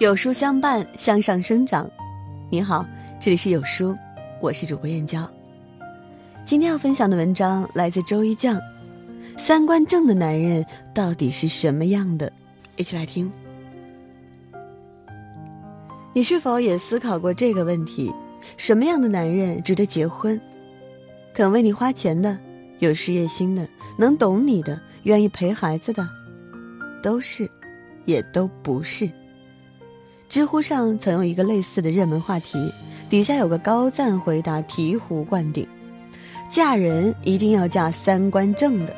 有书相伴，向上生长。你好，这里是有书，我是主播燕娇。今天要分享的文章来自周一酱。三观正的男人到底是什么样的？一起来听。你是否也思考过这个问题？什么样的男人值得结婚？肯为你花钱的，有事业心的，能懂你的，愿意陪孩子的，都是，也都不是。知乎上曾有一个类似的热门话题，底下有个高赞回答醍醐灌顶：嫁人一定要嫁三观正的，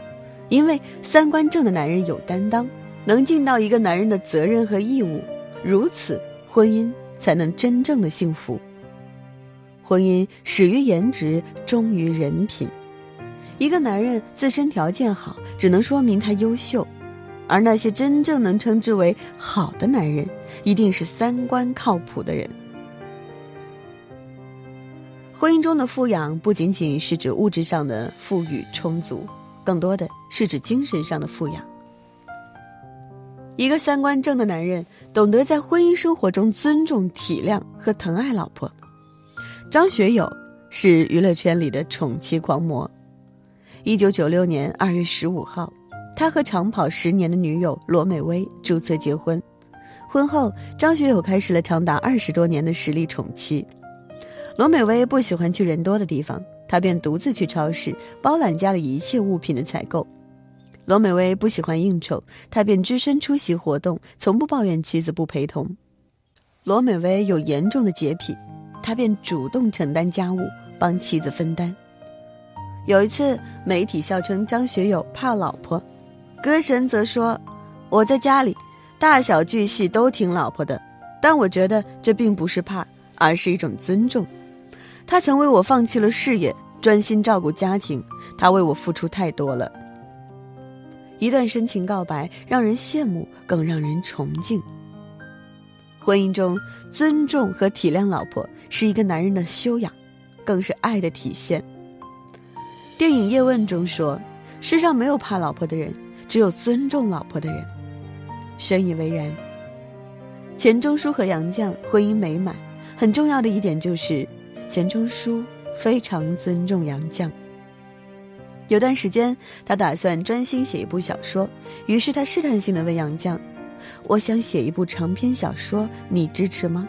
因为三观正的男人有担当，能尽到一个男人的责任和义务，如此婚姻才能真正的幸福。婚姻始于颜值，忠于人品。一个男人自身条件好，只能说明他优秀。而那些真正能称之为好的男人，一定是三观靠谱的人。婚姻中的富养不仅仅是指物质上的富裕充足，更多的是指精神上的富养。一个三观正的男人，懂得在婚姻生活中尊重、体谅和疼爱老婆。张学友是娱乐圈里的宠妻狂魔。一九九六年二月十五号。他和长跑十年的女友罗美薇注册结婚，婚后张学友开始了长达二十多年的实力宠妻。罗美薇不喜欢去人多的地方，他便独自去超市包揽家里一切物品的采购。罗美薇不喜欢应酬，他便只身出席活动，从不抱怨妻子不陪同。罗美薇有严重的洁癖，他便主动承担家务，帮妻子分担。有一次，媒体笑称张学友怕老婆。歌神则说：“我在家里，大小巨细都听老婆的，但我觉得这并不是怕，而是一种尊重。他曾为我放弃了事业，专心照顾家庭，他为我付出太多了。一段深情告白，让人羡慕，更让人崇敬。婚姻中，尊重和体谅老婆是一个男人的修养，更是爱的体现。电影《叶问》中说：世上没有怕老婆的人。”只有尊重老婆的人，深以为然。钱钟书和杨绛婚姻美满，很重要的一点就是，钱钟书非常尊重杨绛。有段时间，他打算专心写一部小说，于是他试探性的问杨绛：“我想写一部长篇小说，你支持吗？”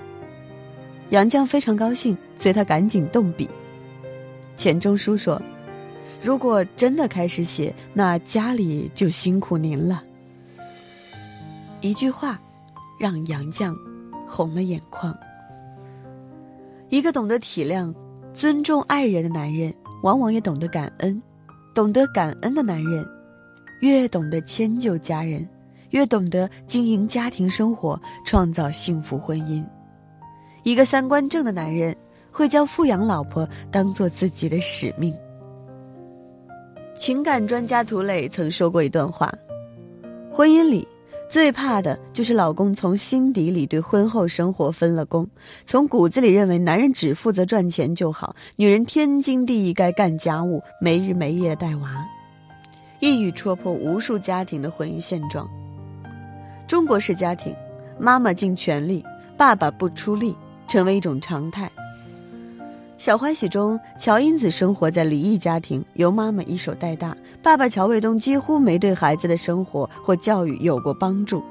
杨绛非常高兴，所以他赶紧动笔。钱钟书说。如果真的开始写，那家里就辛苦您了。一句话，让杨绛红了眼眶。一个懂得体谅、尊重爱人的男人，往往也懂得感恩。懂得感恩的男人，越懂得迁就家人，越懂得经营家庭生活，创造幸福婚姻。一个三观正的男人，会将富养老婆当做自己的使命。情感专家涂磊曾说过一段话：婚姻里最怕的就是老公从心底里对婚后生活分了工，从骨子里认为男人只负责赚钱就好，女人天经地义该干家务，没日没夜带娃，一语戳破无数家庭的婚姻现状。中国式家庭，妈妈尽全力，爸爸不出力，成为一种常态。小欢喜中，乔英子生活在离异家庭，由妈妈一手带大，爸爸乔卫东几乎没对孩子的生活或教育有过帮助。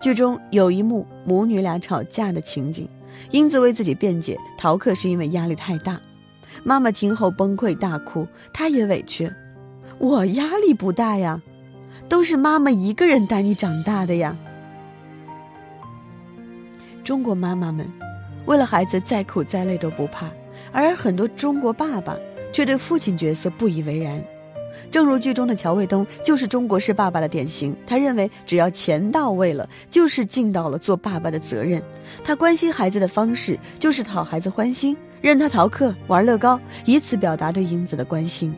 剧中有一幕母女俩吵架的情景，英子为自己辩解，逃课是因为压力太大。妈妈听后崩溃大哭，她也委屈：“我压力不大呀，都是妈妈一个人带你长大的呀。”中国妈妈们，为了孩子再苦再累都不怕。而很多中国爸爸却对父亲角色不以为然，正如剧中的乔卫东就是中国式爸爸的典型。他认为只要钱到位了，就是尽到了做爸爸的责任。他关心孩子的方式就是讨孩子欢心，任他逃课、玩乐高，以此表达对英子的关心。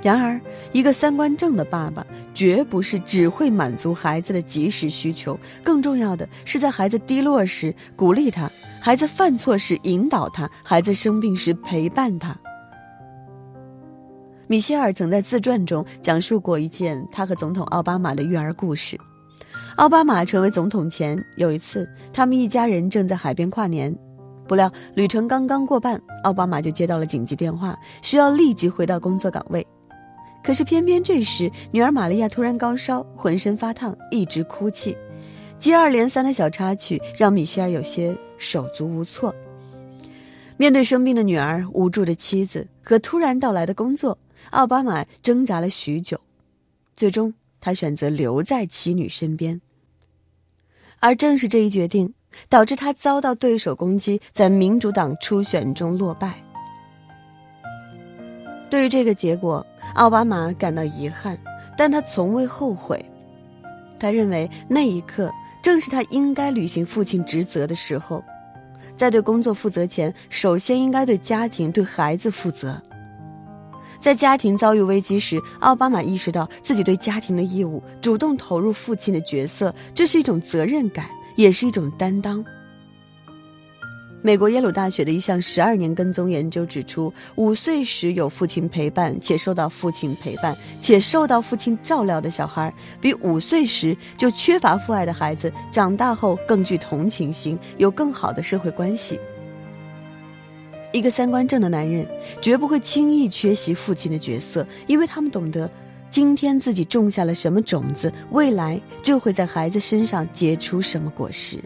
然而，一个三观正的爸爸，绝不是只会满足孩子的及时需求，更重要的是在孩子低落时鼓励他，孩子犯错时引导他，孩子生病时陪伴他。米歇尔曾在自传中讲述过一件他和总统奥巴马的育儿故事。奥巴马成为总统前，有一次，他们一家人正在海边跨年，不料旅程刚刚过半，奥巴马就接到了紧急电话，需要立即回到工作岗位。可是偏偏这时，女儿玛利亚突然高烧，浑身发烫，一直哭泣，接二连三的小插曲让米歇尔有些手足无措。面对生病的女儿、无助的妻子和突然到来的工作，奥巴马挣扎了许久，最终他选择留在妻女身边。而正是这一决定，导致他遭到对手攻击，在民主党初选中落败。对于这个结果，奥巴马感到遗憾，但他从未后悔。他认为那一刻正是他应该履行父亲职责的时候。在对工作负责前，首先应该对家庭、对孩子负责。在家庭遭遇危机时，奥巴马意识到自己对家庭的义务，主动投入父亲的角色，这是一种责任感，也是一种担当。美国耶鲁大学的一项十二年跟踪研究指出，五岁时有父亲陪伴且受到父亲陪伴且受到父亲照料的小孩，比五岁时就缺乏父爱的孩子，长大后更具同情心，有更好的社会关系。一个三观正的男人绝不会轻易缺席父亲的角色，因为他们懂得，今天自己种下了什么种子，未来就会在孩子身上结出什么果实。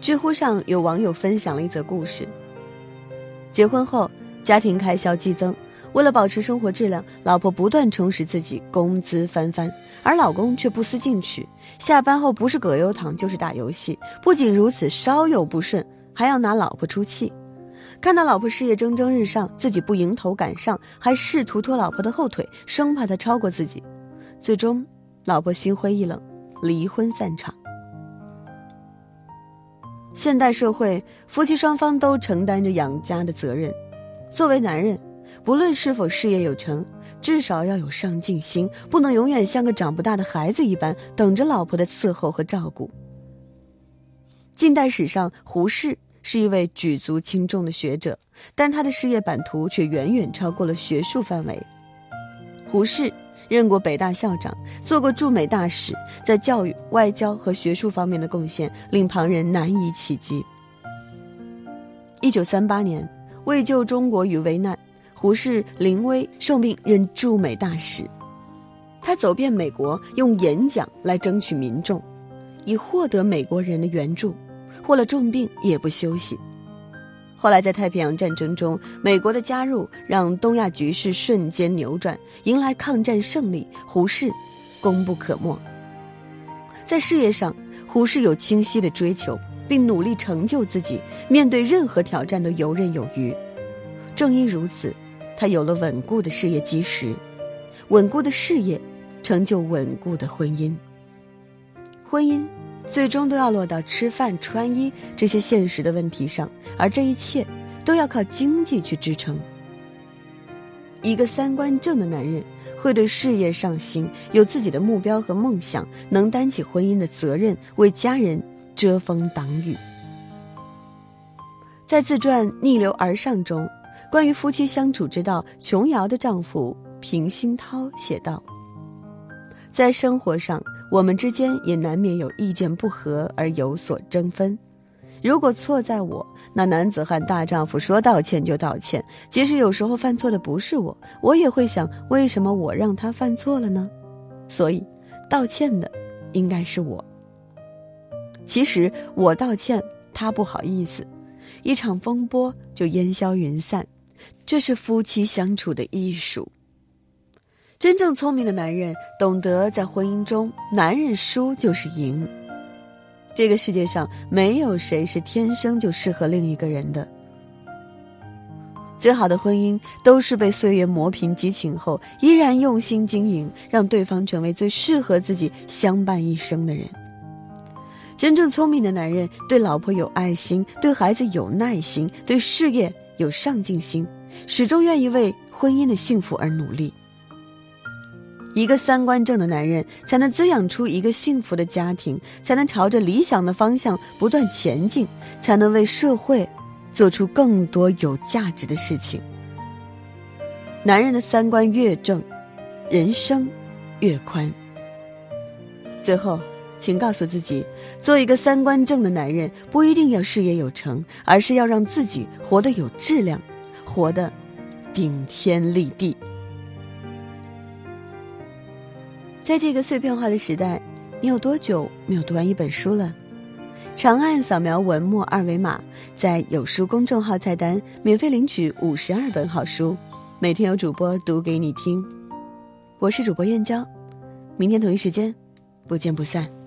知乎上有网友分享了一则故事。结婚后，家庭开销激增，为了保持生活质量，老婆不断充实自己，工资翻番，而老公却不思进取，下班后不是葛优躺就是打游戏。不仅如此，稍有不顺还要拿老婆出气。看到老婆事业蒸蒸日上，自己不迎头赶上，还试图拖老婆的后腿，生怕她超过自己。最终，老婆心灰意冷，离婚散场。现代社会，夫妻双方都承担着养家的责任。作为男人，不论是否事业有成，至少要有上进心，不能永远像个长不大的孩子一般，等着老婆的伺候和照顾。近代史上，胡适是一位举足轻重的学者，但他的事业版图却远远超过了学术范围。胡适。任过北大校长，做过驻美大使，在教育、外交和学术方面的贡献令旁人难以企及。一九三八年，为救中国于危难，胡适临危受命任驻美大使。他走遍美国，用演讲来争取民众，以获得美国人的援助，获了重病也不休息。后来，在太平洋战争中，美国的加入让东亚局势瞬间扭转，迎来抗战胜利。胡适功不可没。在事业上，胡适有清晰的追求，并努力成就自己，面对任何挑战都游刃有余。正因如此，他有了稳固的事业基石，稳固的事业成就稳固的婚姻。婚姻。最终都要落到吃饭、穿衣这些现实的问题上，而这一切都要靠经济去支撑。一个三观正的男人会对事业上心，有自己的目标和梦想，能担起婚姻的责任，为家人遮风挡雨。在自传《逆流而上》中，关于夫妻相处之道，琼瑶的丈夫平鑫涛写道：“在生活上。”我们之间也难免有意见不合而有所争分。如果错在我，那男子汉大丈夫说道歉就道歉。即使有时候犯错的不是我，我也会想，为什么我让他犯错了呢？所以，道歉的应该是我。其实我道歉，他不好意思，一场风波就烟消云散。这是夫妻相处的艺术。真正聪明的男人懂得，在婚姻中，男人输就是赢。这个世界上没有谁是天生就适合另一个人的。最好的婚姻都是被岁月磨平激情后，依然用心经营，让对方成为最适合自己相伴一生的人。真正聪明的男人对老婆有爱心，对孩子有耐心，对事业有上进心，始终愿意为婚姻的幸福而努力。一个三观正的男人，才能滋养出一个幸福的家庭，才能朝着理想的方向不断前进，才能为社会做出更多有价值的事情。男人的三观越正，人生越宽。最后，请告诉自己，做一个三观正的男人，不一定要事业有成，而是要让自己活得有质量，活得顶天立地。在这个碎片化的时代，你有多久没有读完一本书了？长按扫描文末二维码，在有书公众号菜单免费领取五十二本好书，每天有主播读给你听。我是主播燕娇，明天同一时间，不见不散。